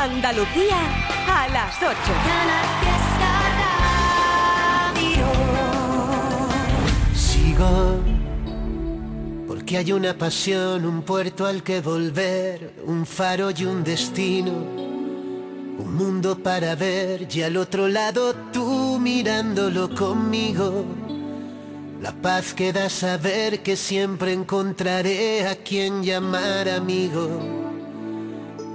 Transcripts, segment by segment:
Andalucía a las 8. Sigo porque hay una pasión, un puerto al que volver, un faro y un destino, un mundo para ver y al otro lado tú mirándolo conmigo. La paz que da saber que siempre encontraré a quien llamar amigo.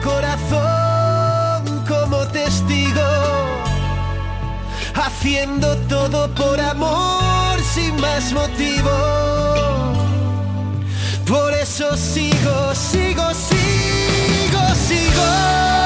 corazón como testigo, haciendo todo por amor sin más motivo. Por eso sigo, sigo, sigo, sigo.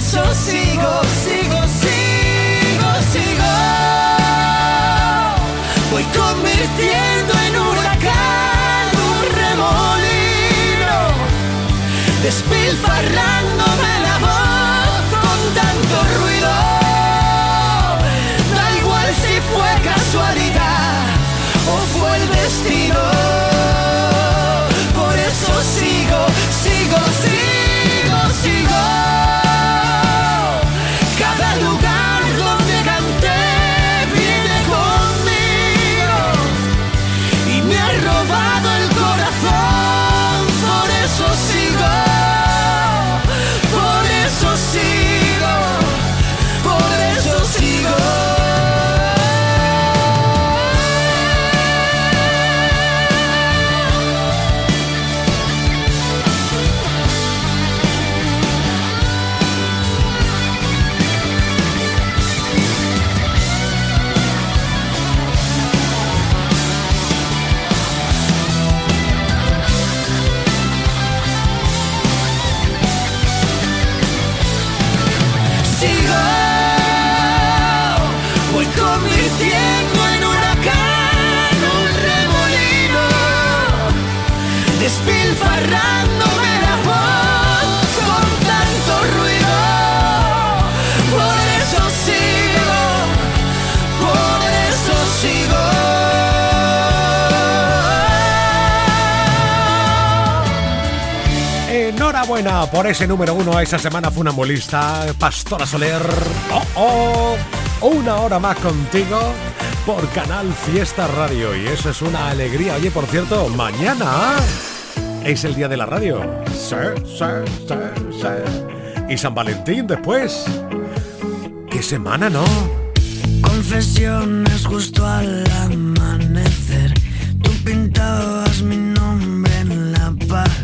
eso sigo, sigo, sigo, sigo. Voy convirtiendo en huracán un remolino, despilfarrándome la Por ese número uno esa semana funambulista, Pastora Soler. Oh, oh, una hora más contigo por Canal Fiesta Radio y eso es una alegría. Oye, por cierto, mañana es el día de la radio. Sí, sí, sí, sí. Y San Valentín después. ¿Qué semana, no? Confesiones justo al amanecer. Tú pintabas mi nombre en la pared.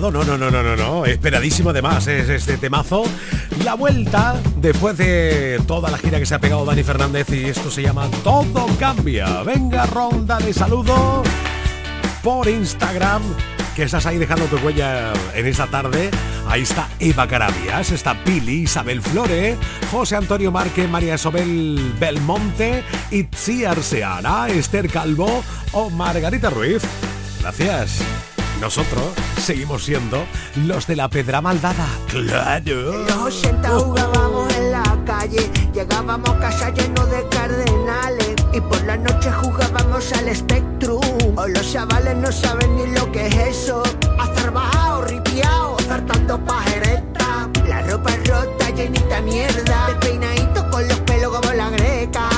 No, no, no, no, no, no. Esperadísimo además es este temazo. La vuelta después de toda la gira que se ha pegado Dani Fernández y esto se llama Todo Cambia. Venga, ronda de saludo por Instagram. Que estás ahí dejando tu huella en esta tarde. Ahí está Eva Carabias, está Pili, Isabel Flore, José Antonio Márquez, María Sobel Belmonte, Itziar Seara, Esther Calvo o Margarita Ruiz. Gracias. Nosotros seguimos siendo los de la Pedra Maldada. ¡Claro! En los 80 jugábamos en la calle, llegábamos a casa lleno de cardenales y por la noche jugábamos al Spectrum. Hoy los chavales no saben ni lo que es eso. Azar bajado, ripiao, zartando pajereta. La ropa rota, llenita mierda. Despeinadito con los pelos como la greca.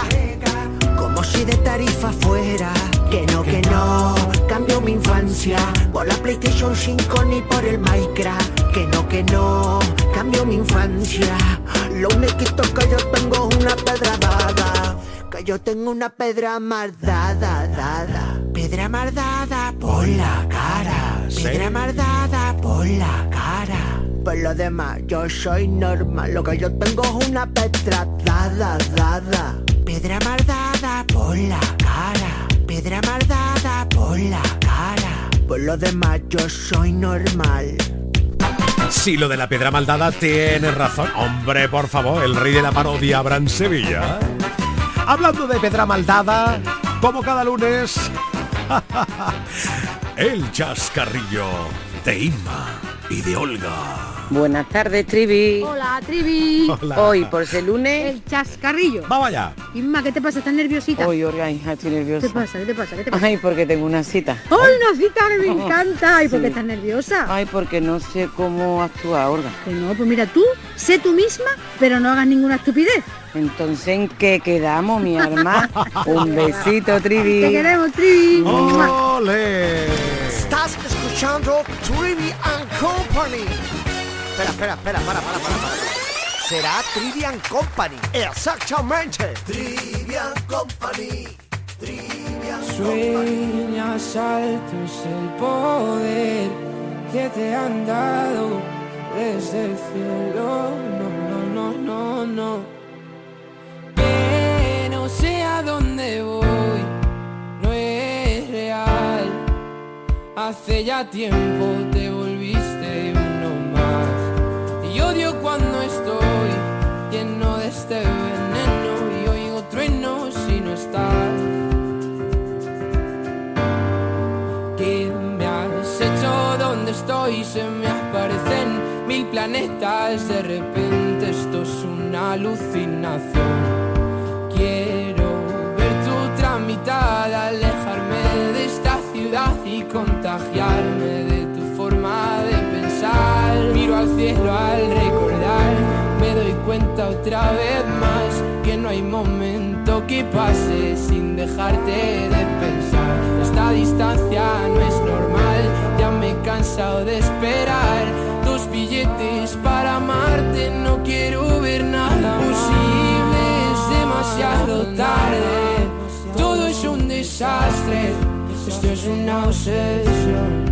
Como si de tarifa fuera. Que no, que no, cambio mi infancia por la PlayStation 5 ni por el Minecraft. Que no, que no, cambio mi infancia. Lo único que yo tengo es una pedra dada. Que yo tengo una pedra mardada, dada. Pedra mardada por la cara. Pedra mardada por la cara. Por lo demás, yo soy normal. Lo que yo tengo es una pedra dada, dada. Piedra mardada por la cara. Piedra mardada por la cara. Por lo demás, yo soy normal. Si lo de la Pedra Maldada tiene razón. Hombre, por favor, el rey de la parodia Abraham Sevilla. Hablando de Pedra Maldada, como cada lunes, el chascarrillo de Inma y de Olga. Buenas tardes, Trivi. Hola, Trivi. Hola. Hoy, por ser lunes... El chascarrillo. Vamos allá. Inma, ¿qué te pasa? ¿Estás nerviosita? Hoy, Olga, hija, estoy ¿Qué nerviosa. te pasa? ¿Qué te pasa? ¿Qué te pasa? Ay, porque tengo una cita. ¡Ay, una cita que me encanta! ¿Y por qué Sí. estás nerviosa? Ay, porque no sé cómo actuar, Olga. Que no, pues mira, tú, sé tú misma, pero no hagas ninguna estupidez. Entonces, ¿en qué quedamos, mi arma? Un besito, Te Trivi. queremos, Trivi. ¡Ole! Estás escuchando Trivian Company. Espera, espera, espera, para, para, para, para. Será Trivian Company. Exactamente. Trivian Company. Sueñas alto es el poder que te han dado desde el cielo. No, no, no, no, no. Que no sé a dónde voy, no es real. Hace ya tiempo te uno odio cuando estoy lleno de este veneno y oigo trueno si no estás. ¿Qué me has hecho? ¿Dónde estoy? Se me aparecen mil planetas. De repente esto es una alucinación. Quiero ver tu tramitada, alejarme de esta ciudad y contagiarme de al cielo al recordar, me doy cuenta otra vez más que no hay momento que pase sin dejarte de pensar. Esta distancia no es normal, ya me he cansado de esperar tus billetes para amarte. No quiero ver nada posible, es demasiado tarde. Todo es un desastre, esto es una obsesión.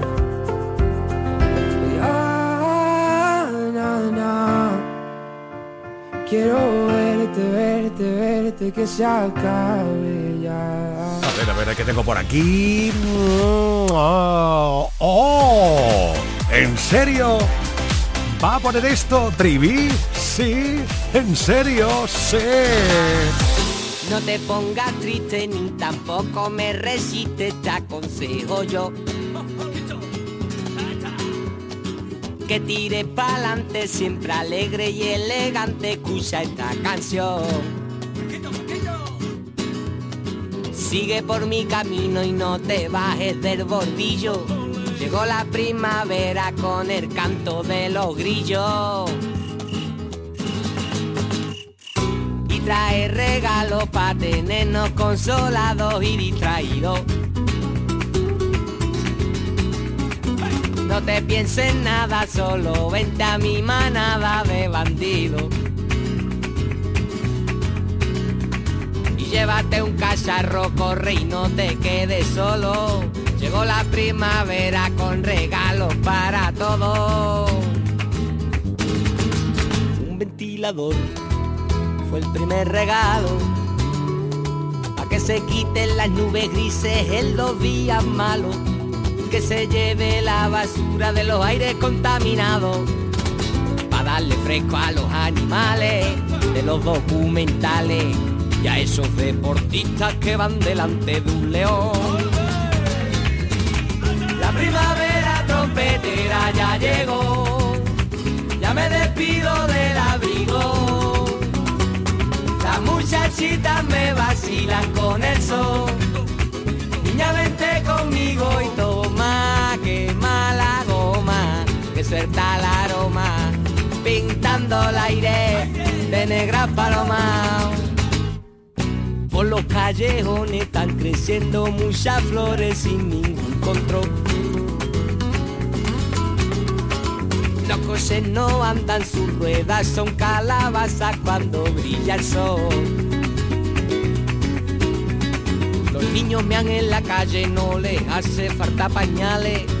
Quiero verte, verte, verte, que se acabe ya. A ver, a ver, ¿qué tengo por aquí? Oh, oh, ¿En serio? ¿Va a poner esto, Trivi? Sí, en serio, sí. No te pongas triste ni tampoco me resistes, te aconsejo yo. Que tire pa'lante, siempre alegre y elegante, escucha esta canción. Sigue por mi camino y no te bajes del bordillo. Llegó la primavera con el canto de los grillos. y trae regalos para tenernos consolados y distraídos. No te pienses nada, solo vente a mi manada de bandidos. Y llévate un cacharro, corre y no te quedes solo. Llegó la primavera con regalos para todos. Un ventilador fue el primer regalo. Pa' que se quiten las nubes grises en los días malos. Que se lleve la basura de los aires contaminados. Pa' darle fresco a los animales de los documentales. Y a esos deportistas que van delante de un león. La primavera trompetera ya llegó. Ya me despido del abrigo. Las muchachitas me vacilan con el sol. Niña, vente conmigo y suelta el aroma, pintando el aire de negra paloma. Por los callejones están creciendo muchas flores sin ningún control. Los coches no andan, sus ruedas son calabazas cuando brilla el sol. Los niños mean en la calle, no les hace falta pañales.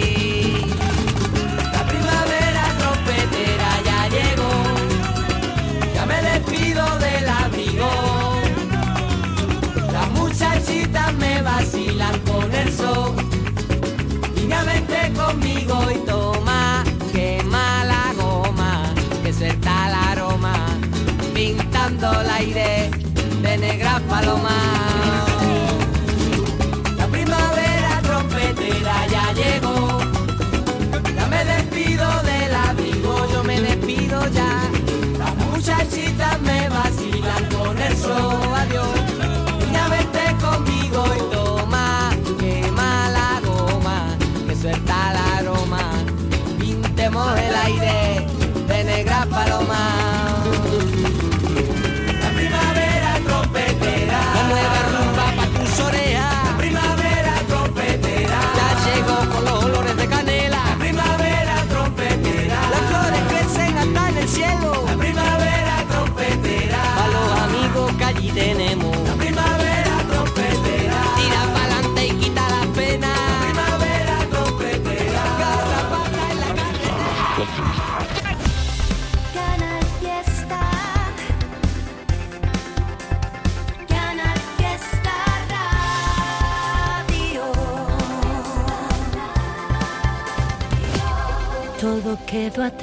Me vacilan con el sol. Niña, vente conmigo y toma, quema la goma, que se está el aroma, pintando el aire de negras palomas. La primavera trompetera ya llegó, ya me despido del abrigo, yo me despido ya. Las muchachitas me vacilan con el sol, el aire de negras palomas.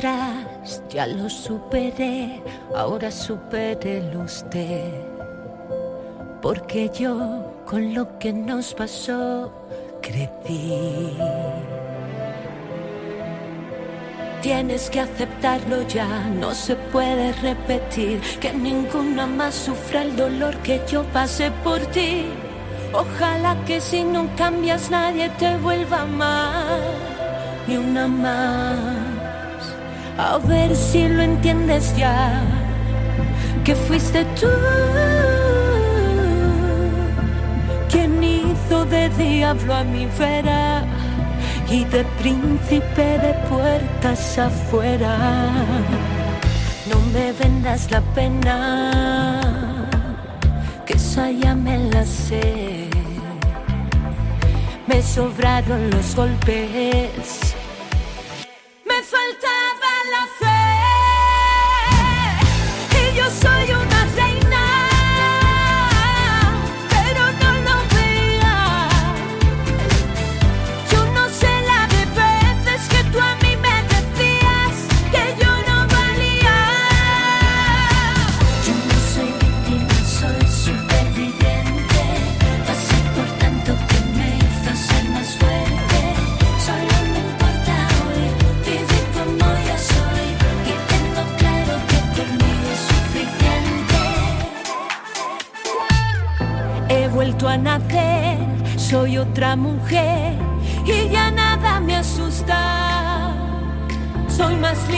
Ya lo superé, ahora supérelo usted. Porque yo con lo que nos pasó crecí. Tienes que aceptarlo ya, no se puede repetir que ninguna más sufra el dolor que yo pasé por ti. Ojalá que si no cambias nadie te vuelva a amar, ni una más. A ver si lo entiendes ya, que fuiste tú quien hizo de diablo a mi vera y de príncipe de puertas afuera. No me vendas la pena, que esa ya me la sé. Me sobraron los golpes,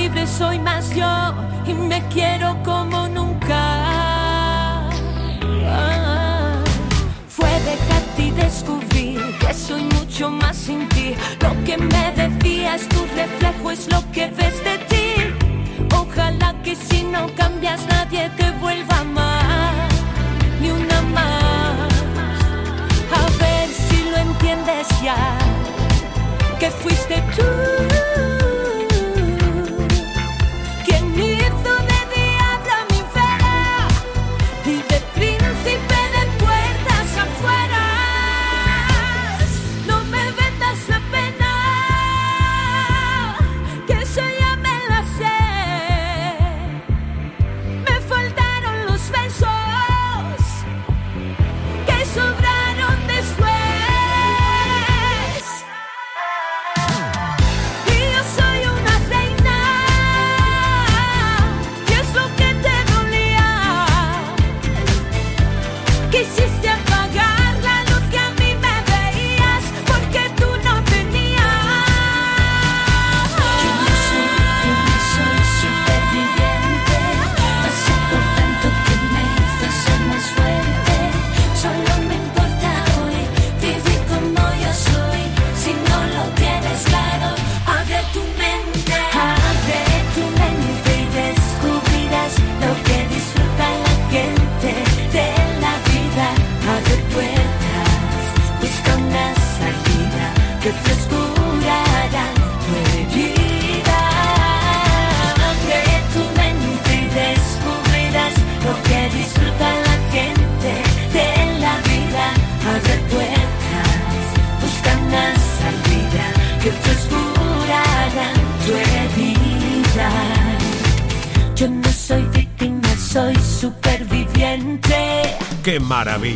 libre, soy más yo y me quiero como nunca. Ah, Fue dejarte y descubrir que soy mucho más sin ti. Lo que me decías, tu reflejo es lo que ves de ti. Ojalá que si no cambias nadie te vuelva a amar, ni una más. A ver si lo entiendes ya, que fuiste tú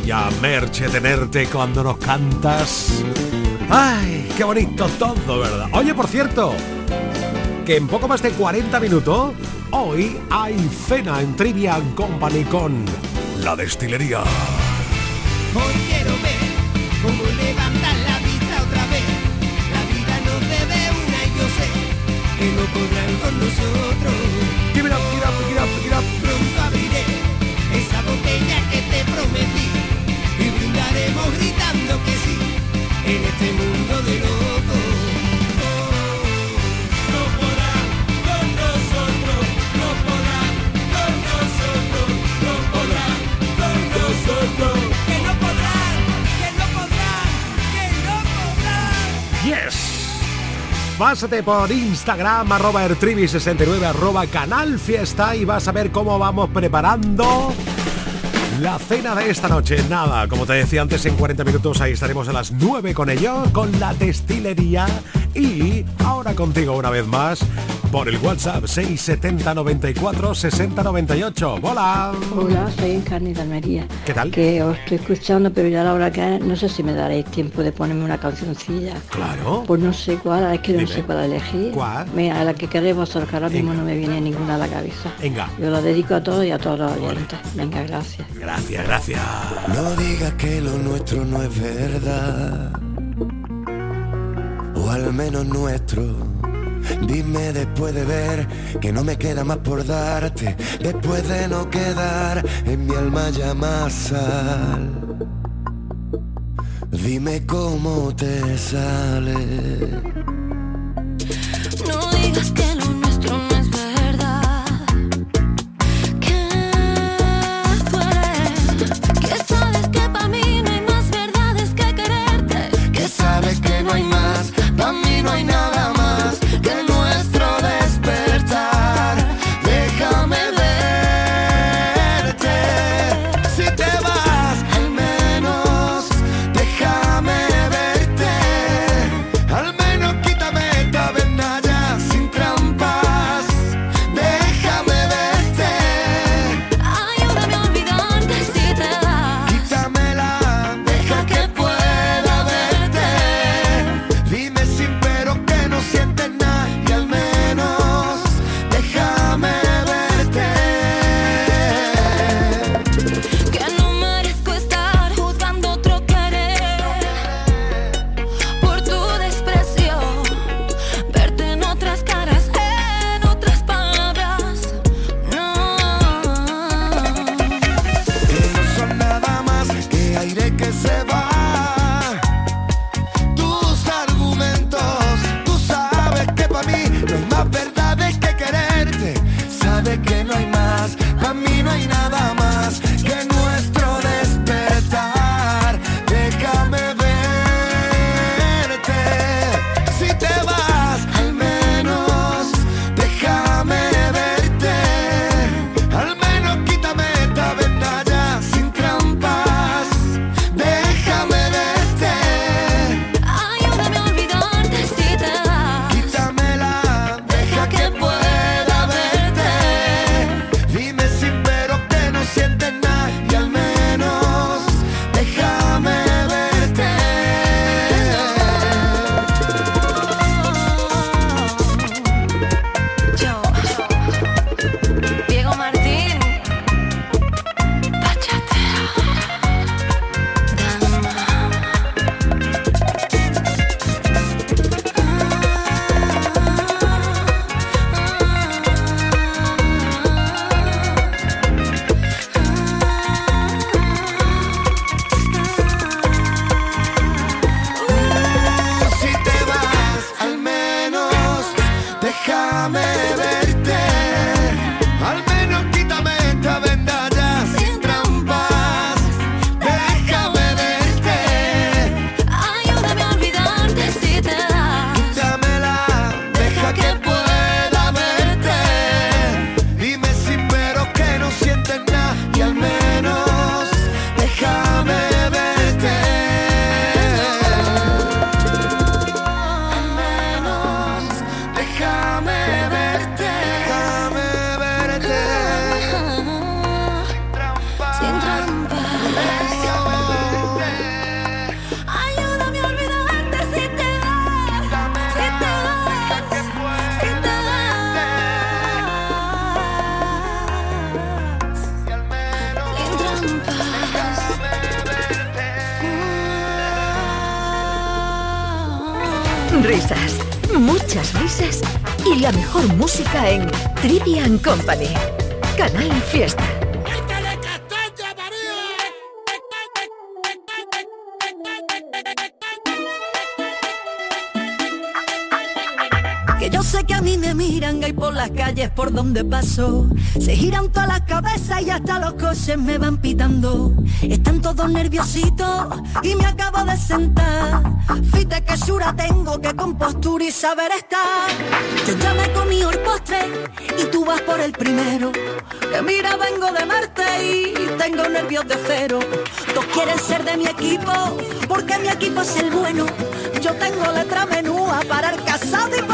maravilla, Merche, tenerte cuando nos cantas. ¡Ay, qué bonito todo, verdad! Oye, por cierto, que en poco más de 40 minutos, hoy hay cena en Trivian Company con la destilería. Hoy quiero ver cómo levantar la vista otra vez. La vida nos debe una y yo sé que no podrán con nosotros. Pásate por Instagram, arroba ertrivi69, arroba canal fiesta y vas a ver cómo vamos preparando la cena de esta noche. Nada, como te decía antes, en 40 minutos ahí estaremos a las 9 con ellos, con la destilería y ahora contigo una vez más por el WhatsApp 670 94 60 98. ¡Hola! Hola, soy Encarni de Almería. ¿Qué tal? Que os estoy escuchando, pero ya a la hora que es, no sé si me daréis tiempo de ponerme una cancioncilla. Claro. Pues no sé cuál, es que no Dime. sé cuál elegir. ¿Cuál? Mira, la que queréis vosotros, que ahora mismo Venga. no me viene ninguna a la cabeza. Venga. Yo la dedico a todos y a todos los oyentes. Venga, gracias. Gracias, gracias. No digas que lo nuestro no es verdad. O al menos nuestro. Dime después de ver que no me queda más por darte. Después de no quedar en mi alma ya más sal. Dime cómo te sale. La mejor música en Trivian Company. Canal Fiesta. Que yo sé que a mí me miran ahí por las calles por donde paso. Se giran todas las cabezas y hasta los coches me van pitando. Están todos nerviositos y me acabo de sentar. Fíjate que sura tengo, que compostura y saber estar. Yo ya me comí el postre y tú vas por el primero. Que mira, vengo de Marte y tengo nervios de cero. Todos quieren ser de mi equipo porque mi equipo es el bueno. Yo tengo letra menúa para el casado y para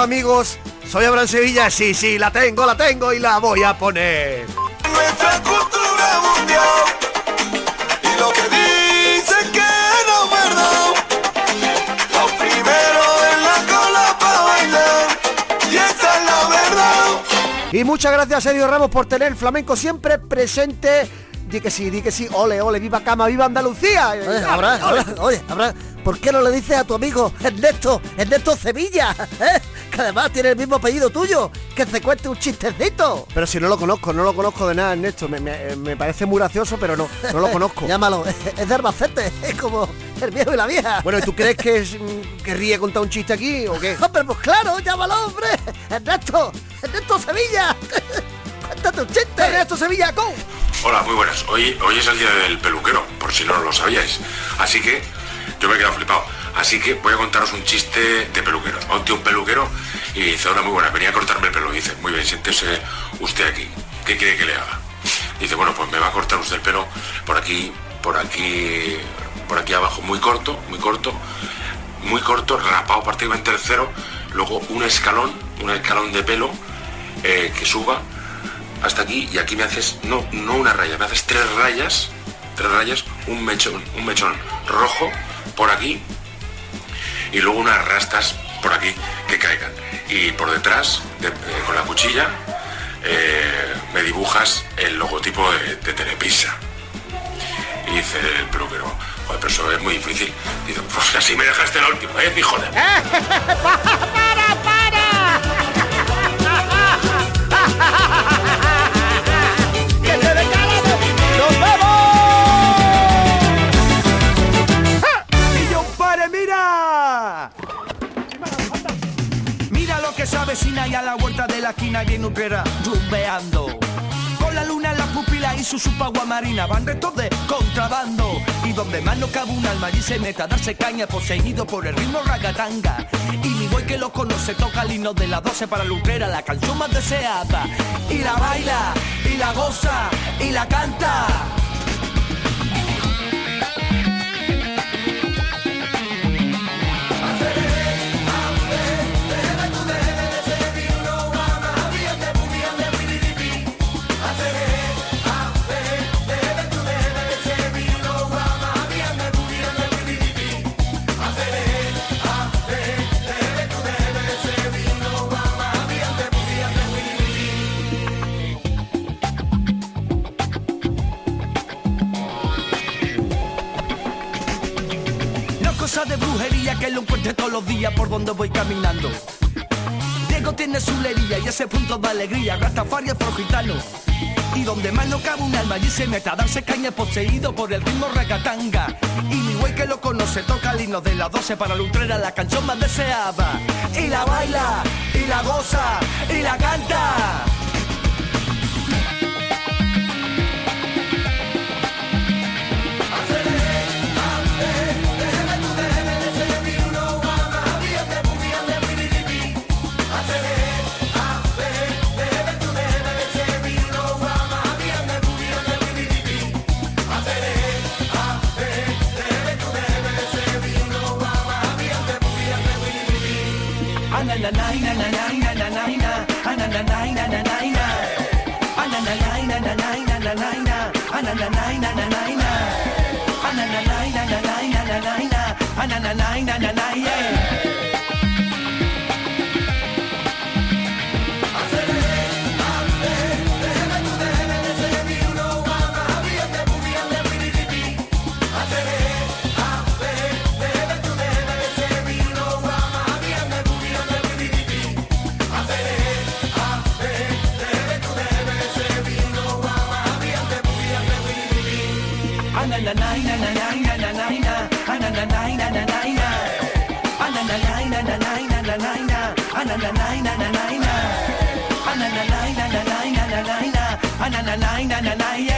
queridos amigos. Soy Abraham Sevilla. Sí, sí, la tengo, la tengo y la voy a poner. Nuestra cultura mundial y lo que dicen que no es verdad. Los primeros en la cola para bailar y esa es la verdad. Y muchas gracias, Sergio Ramos, por tener el flamenco siempre presente. Di que sí, di que sí. Ole, ole, viva Cama, viva Andalucía. Oye, Abraham, Abraham, oye, Abraham, ¿por qué no le dices a tu amigo Ernesto, Ernesto Sevilla? eh? Que además tiene el mismo apellido tuyo, que te cuente un chistecito. Pero si no lo conozco, no lo conozco de nada, Ernesto. Me, me- me parece muy gracioso, pero no, no lo conozco. Llámalo, es de Albacete, es como el viejo y la vieja. Bueno, ¿y tú crees que es, mm, querría contar un chiste aquí o qué? Hombre, pues claro, llámalo, hombre. Ernesto, Ernesto Sevilla. Cuéntate un chiste. Ernesto Sevilla, go. Hola, muy buenas. Hoy, hoy es el día del peluquero, por si no lo sabíais. Así que yo me he quedado flipado. Así que voy a contaros un chiste de peluquero. Va un peluquero y dice, hola, muy buena, venía a cortarme el pelo. Y dice, muy bien, siéntese usted aquí. ¿Qué quiere que le haga? Dice, bueno, pues me va a cortar usted el pelo por aquí, por aquí, por aquí abajo, muy corto, muy corto, muy corto, rapado prácticamente el cero, luego un escalón, un escalón de pelo eh, que suba hasta aquí y aquí me haces, no, no una raya, me haces tres rayas, tres rayas, un mechón, un mechón rojo por aquí y luego unas rastas por aquí que caigan. Y por detrás, de- eh, con la cuchilla, eh, me dibujas el logotipo de, Telepisa. Y dice el peluquero, joder, pero eso es muy difícil. Dice, pues así me dejaste la última, ¿eh, hijo de... ¡Para, para! La esquina y en Utrera rumbeando. Con la luna en la pupila y su supagua marina van restos de contrabando. Y donde más no cabe un alma y se meta a darse caña poseído por el ritmo ragatanga. Y mi boy que lo conoce toca el himno de las 12 para Lutrera, la canción más deseada. Y la baila, y la goza, y la canta. Los días por donde voy caminando. Diego tiene su lería y ese punto de alegría, Rastafari es pro gitano. Y donde más no cabe un alma allí se meta a darse caña poseído por el ritmo ragatanga. Y mi güey que lo conoce toca el himno de las 12 para Lutrera, la canción más deseada. Y la baila, y la goza, y la canta. na na na na na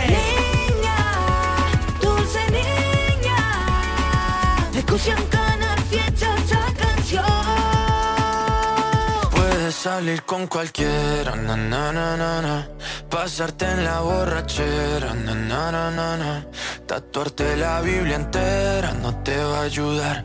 Niña, dulce niña, escucha en Canal Fiesta esta canción. Puedes salir con cualquiera. Pasarte en la borrachera. Tatuarte la Biblia entera no te va a ayudar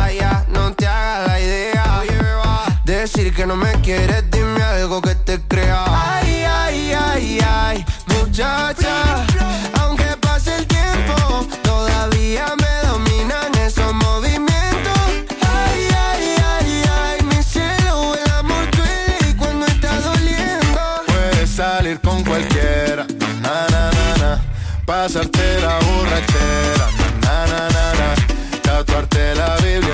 Que no me quieres, dime algo que te crea. Ay, ay, ay, ay, muchacha. Aunque pase el tiempo, todavía me dominan esos movimientos. Ay, ay, ay, ay, mi cielo, el amor duele cuando está doliendo. Puedes salir con cualquiera, na na na na. Pasarte la borrachera, na na na na. Tatuarte la Biblia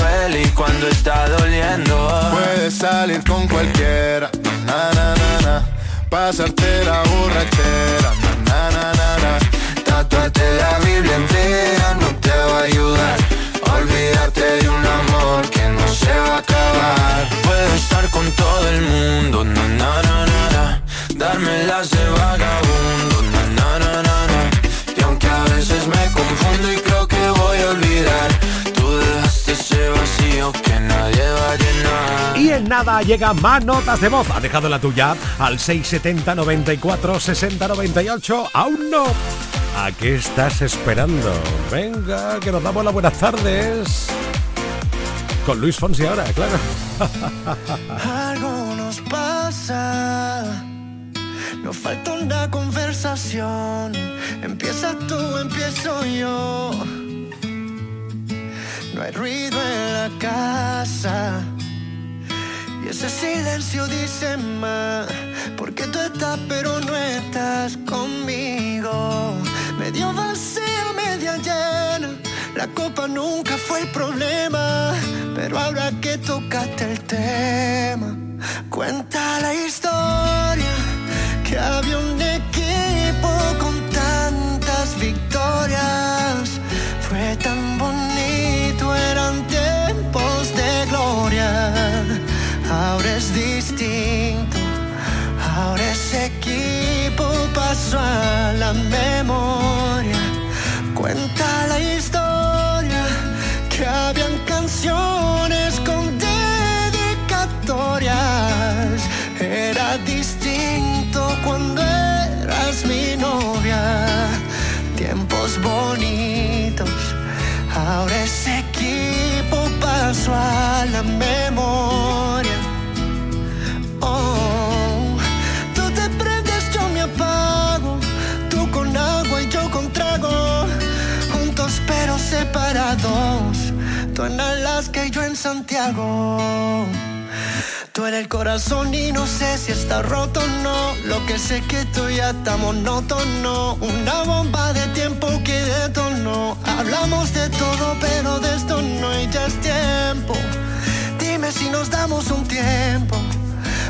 y cuando está doliendo. Puedes salir con cualquiera, na na na na, pasarte la borrachera, na na na na. Tatuarte la Biblia entera no te va a ayudar. Olvídate de un amor que no se va a acabar. Puedo estar con todo el mundo, na na na na, na. darme las de vagabundo, na na na na na. Y aunque a veces me confundo y creo que voy a olvidar, ese vacío que nadie va a llenar. Y en nada llega más notas de voz. Ha dejado la tuya al 670 94 60 98. Aún no. ¿A qué estás esperando? Venga, que nos damos las buenas tardes. Con Luis Fonsi ahora, claro. Algo nos pasa. Nos falta una conversación. Empieza tú, empiezo yo. Hay ruido en la casa. Y ese silencio dice más. Porque tú estás, pero no estás conmigo. Medio vacía, media llena. La copa nunca fue el problema. Pero ahora que tocaste el tema, cuenta la historia. Que había un pasó a la memoria. Cuenta la historia que habían canciones con dedicatorias. Era distinto cuando eras mi novia. Tiempos bonitos. Ahora ese equipo pasó a la memoria. Tú en Alaska y yo en Santiago. Tú en el corazón y no sé si está roto o no. Lo que sé que tú ya está monótono. Una bomba de tiempo que detonó. Hablamos de todo, pero de esto no y ya es tiempo. Dime si nos damos un tiempo.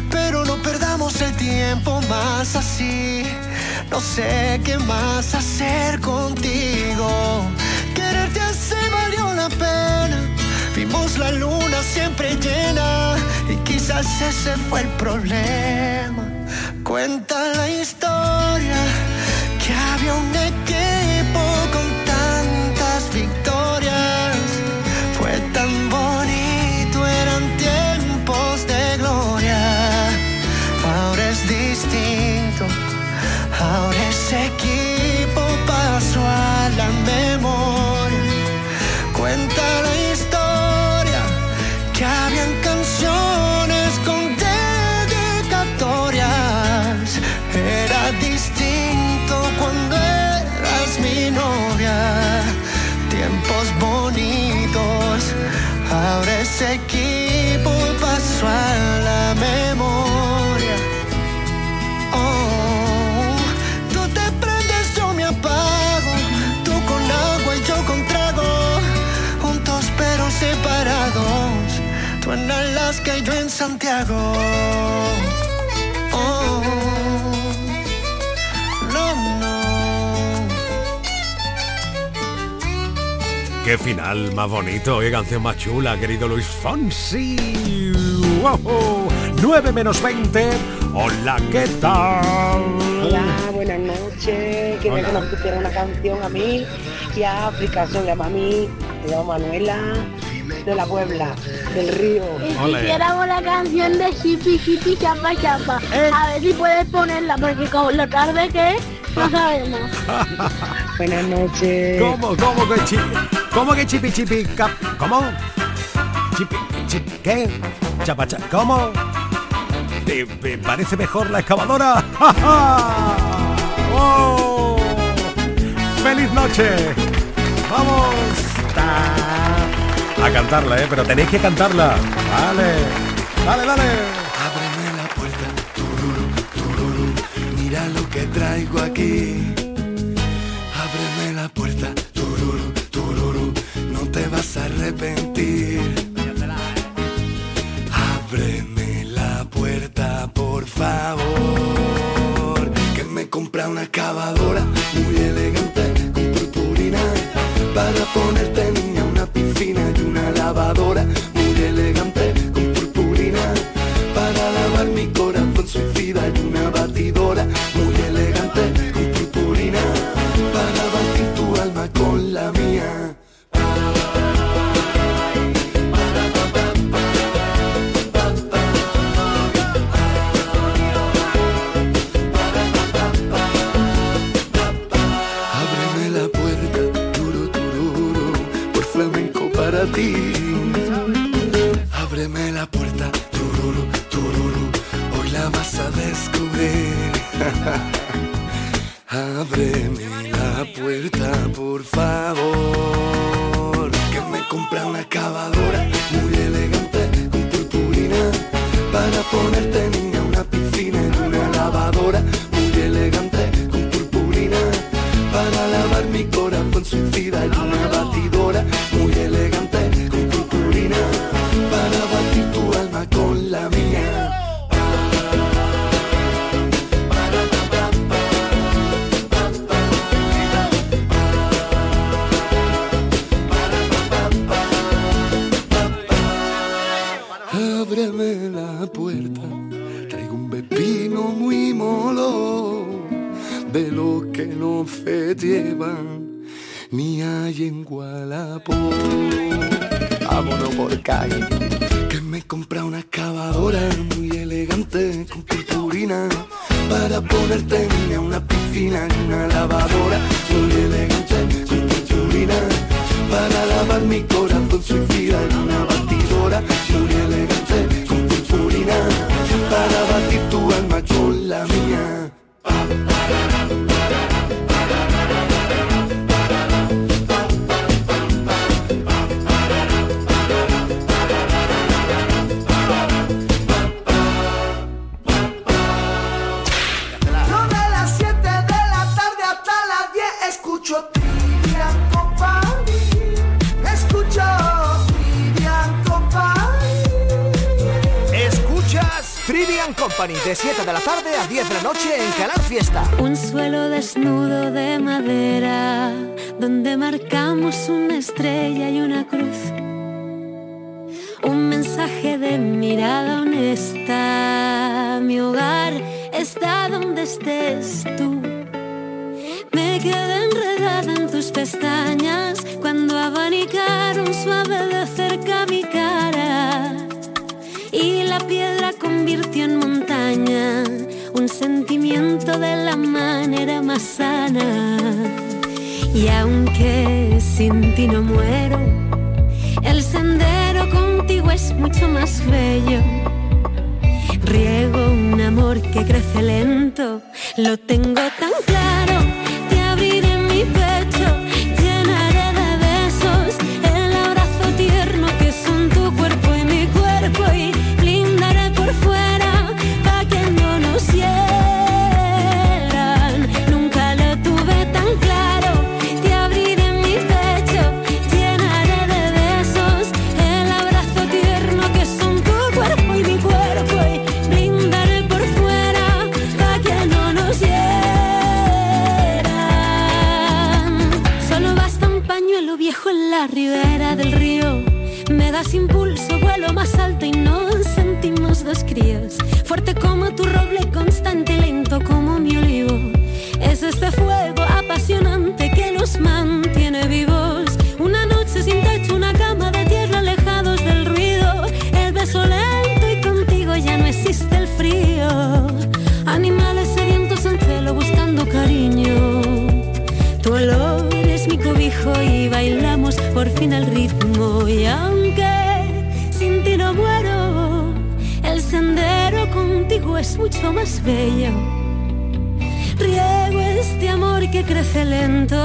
Pero no perdamos el tiempo más así. No sé qué más hacer contigo. La luna siempre llena y quizás ese fue el problema. Cuenta la historia y yo en Santiago. Oh, no, no. Qué final más bonito, qué canción más chula, querido Luis Fonsi. ¡Wow! 9 menos 20. Hola, ¿qué tal? Hola, buenas noches. Quería Hola. que nos pusiera una canción a mí y a África. Soy la mami, me llamo Manuela, de la Puebla, del río. Y quisiéramos la canción de Chipi Chipi Chapa Chapa. A ver si puedes ponerla, porque con lo tarde que es, no sabemos. Buenas noches. ¿Cómo, cómo que chipi? ¿Cómo que chipi chipi? cap- ¿Cómo? Chipi, chipi, ¿qué? Chapa, cha- ¿Cómo? ¿Te, te parece mejor la excavadora? ¡Ja, ja! ¡Oh! ¡Feliz noche! ¡Vamos! Ta. A cantarla, ¿eh? Pero tenéis que cantarla. Vale. Dale, dale. Ábreme la puerta, tururu, tururu, mira lo que traigo aquí. Ábreme la puerta, tururu, tururu, no te vas a arrepentir. Ábreme la puerta, por favor, que me compra una excavadora muy elegante con purpurina para ponerte Company de 7 de la tarde a 10 de la noche en Canal Fiesta. Un suelo desnudo de madera donde marcamos una estrella y una cruz. Un mensaje de mirada honesta. Mi hogar está donde estés tú. Me quedé enredada en tus pestañas cuando abanicaron suave de cerca en montaña un sentimiento de la manera más sana. Y aunque sin ti no muero, el sendero contigo es mucho más bello. Riego un amor que crece lento, lo tengo tan claro. Das impulso, vuelo más alto y nos sentimos dos críos. Fuerte como tu roble, constante lento como mi olivo. Es este fuego apasionante que nos mantiene vivos. Una noche sin techo, una cama de tierra alejados del ruido. El beso lento y contigo ya no existe el frío. Animales sedientos en celo buscando cariño. Tu olor es mi cobijo y bailamos por fin el ritmo. Y contigo es mucho más bello. Riego este amor que crece lento,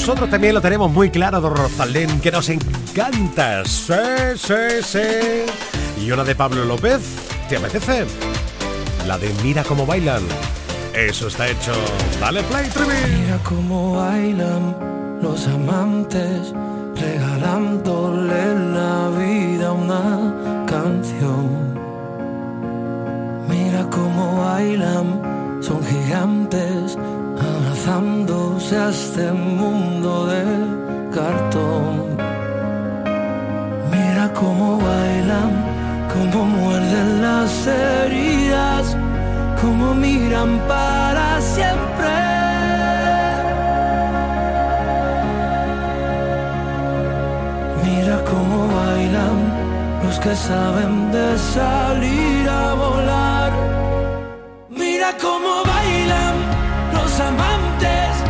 Nosotros también lo tenemos muy claro, don Rosalén, que nos encanta. Sí, sí, sí. Y una de Pablo López, ¿te apetece? La de Mira cómo bailan. Eso está hecho. Dale play, Trivi. Mira cómo bailan los amantes, regalándole la vida una canción. Mira cómo bailan, son gigantes, abrazándose a este mundo de cartón. Mira cómo bailan, cómo muerden las heridas, cómo miran para siempre. Mira cómo bailan los que saben de salir a volar. Mira cómo bailan amantes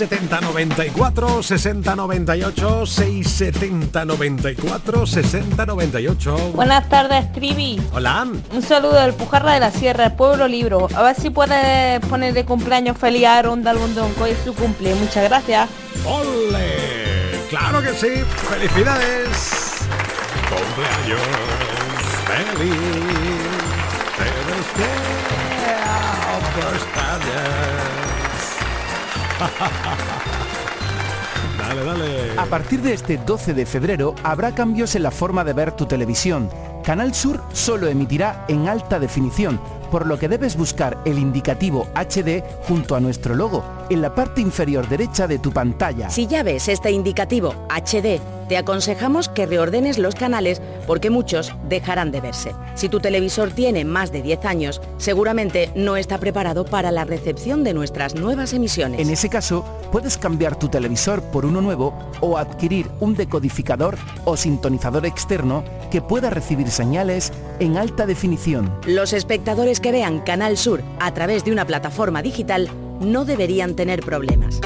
670 94 60 98 670 94 60 98 Buenas tardes, Trivi. Hola. Un saludo del Pujarra de la Sierra, el pueblo libro. A ver si puedes poner de cumpleaños feliz a que hoy es su cumple. Muchas gracias. ¡Ole! ¡Claro que sí! ¡Felicidades! ¡Cumpleaños! ¡Feliz! ¡Te A partir de este 12 de febrero habrá cambios en la forma de ver tu televisión. Canal Sur solo emitirá en alta definición, por lo que debes buscar el indicativo HD junto a nuestro logo en la parte inferior derecha de tu pantalla. Si ya ves este indicativo HD, te aconsejamos que reordenes los canales porque muchos dejarán de verse. Si tu televisor tiene más de 10 años, seguramente no está preparado para la recepción de nuestras nuevas emisiones. En ese caso, puedes cambiar tu televisor por uno nuevo o adquirir un decodificador o sintonizador externo que pueda recibir señales en alta definición. Los espectadores que vean Canal Sur a través de una plataforma digital no deberían tener problemas.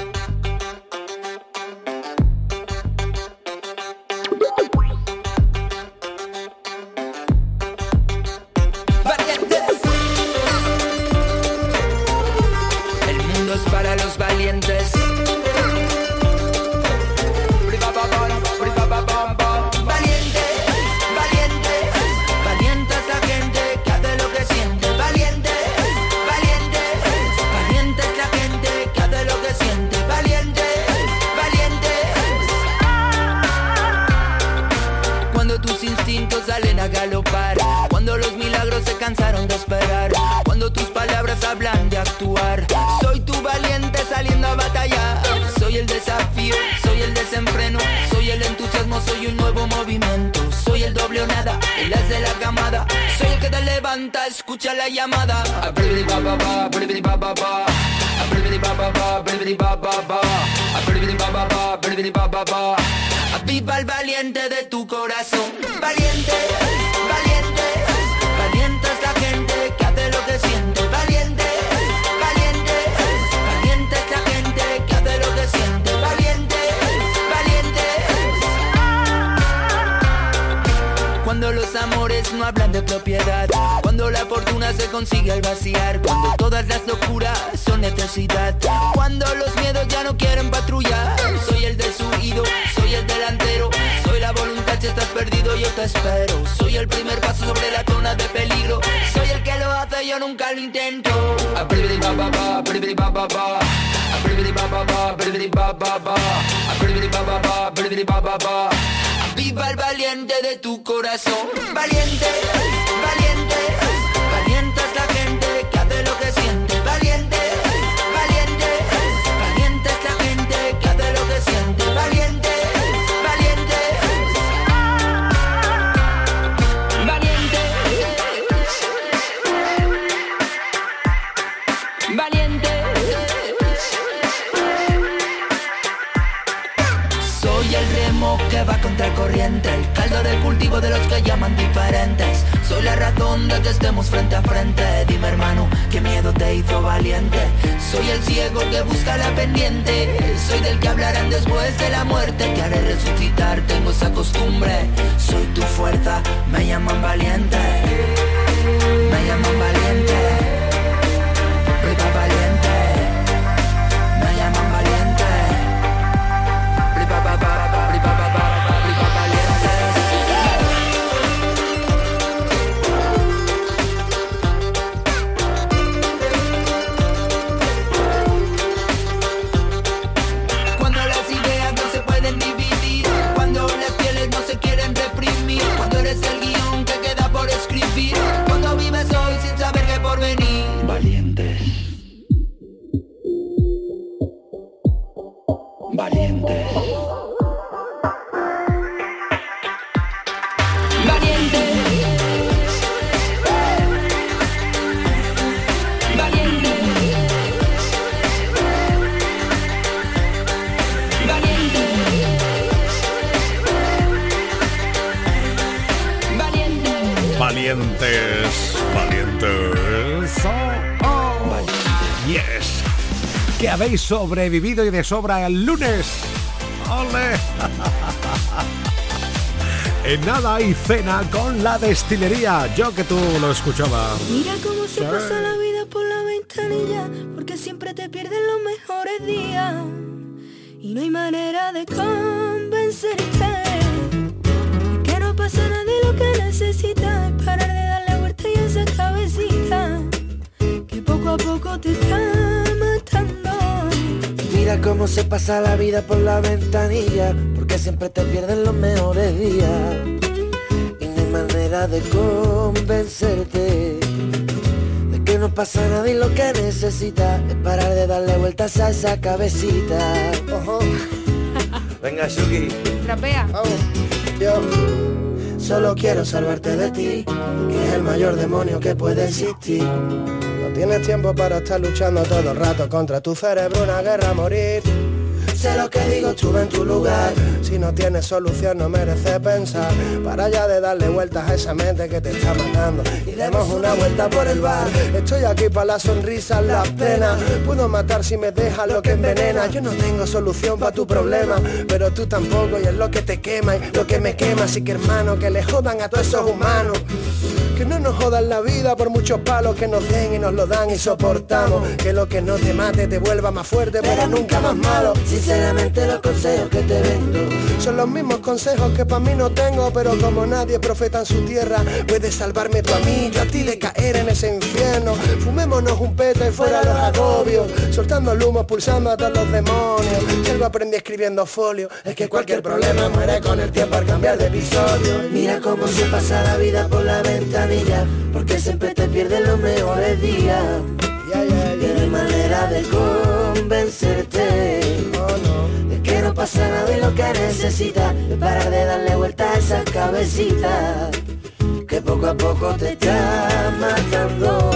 Abribidi ba ba ba. Viva el valiente de tu corazón. Valiente razón de estemos frente a frente. Dime hermano, qué miedo te hizo valiente. Soy el ciego que busca la pendiente. Soy del que hablarán después de la muerte. Te haré resucitar, tengo esa costumbre. Soy tu fuerza, me llaman valiente. Me llaman valiente. Valientes, valientes. Oh, oh. Yes. Que habéis sobrevivido y de sobra el lunes. ¡Ole! En nada hay cena con la destilería. Yo que tú lo escuchaba. Mira cómo se pasa la vida por la ventanilla, porque siempre te pierden los mejores días. Y no hay manera de convencerte que no pasa nada lo que necesitas es parar de darle vuelta y esa cabecita que poco a poco te está matando. Mira cómo se pasa la vida por la ventanilla, porque siempre te pierden los mejores días. Y no hay manera de convencerte de que no pasa nada y lo que necesita es parar de darle vueltas a esa cabecita. Ojo. Venga, Shuki. Trapea. Yo solo quiero salvarte de ti, que es el mayor demonio que puede existir. No tienes tiempo para estar luchando todo el rato contra tu cerebro, una guerra a morir. Sé lo que digo, estuve en tu lugar. Si no tienes solución no merece pensar. Para ya de darle vueltas a esa mente que te está matando. Y demos una vuelta por el bar. Estoy aquí para las sonrisas, las penas Puedo matar si me dejas lo que envenena. Yo no tengo solución para tu problema Pero tú tampoco y es lo que te quema y lo que me quema. Así que hermano, que le jodan a todos esos humanos que no nos jodan la vida por muchos palos que nos den y nos lo dan y soportamos. Que lo que no te mate te vuelva más fuerte, pero nunca más malo. Sinceramente los consejos que te vendo son los mismos consejos que para mí no tengo, pero como nadie profeta en su tierra, puedes salvarme tú a mí, yo a ti de caer en ese infierno. Fumémonos un peto y fuera los agobios, soltando el humo, pulsando a todos los demonios. Si algo aprendí escribiendo folio, es que cualquier problema muere con el tiempo al cambiar de episodio. Mira cómo se pasa la vida por la porque siempre te pierdes los mejores días. Tienes manera de convencerte de que no pasa nada y lo que necesitas es parar de darle vuelta a esa cabecita que poco a poco te está matando.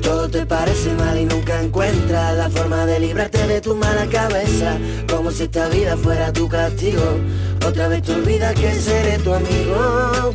Todo te parece mal y nunca encuentras la forma de librarte de tu mala cabeza, como si esta vida fuera tu castigo. Otra vez te olvidas que seré tu amigo,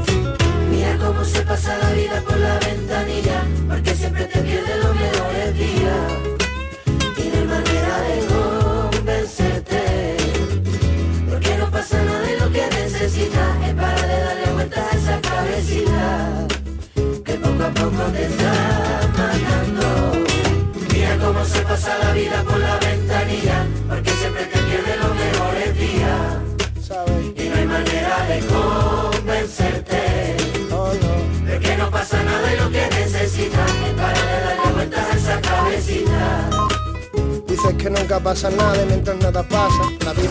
Mira cómo se pasa la vida por la ventanilla, porque siempre te pierdes los mejores días. Y no hay manera de convencerte, porque no pasa nada y lo que necesitas es para de darle vueltas a esa cabecita, que poco a poco te está matando. Mira cómo se pasa la vida por la ventanilla, porque siempre te pierdes los mejores días. Y no hay manera de que nunca pasa nada y mientras nada pasa,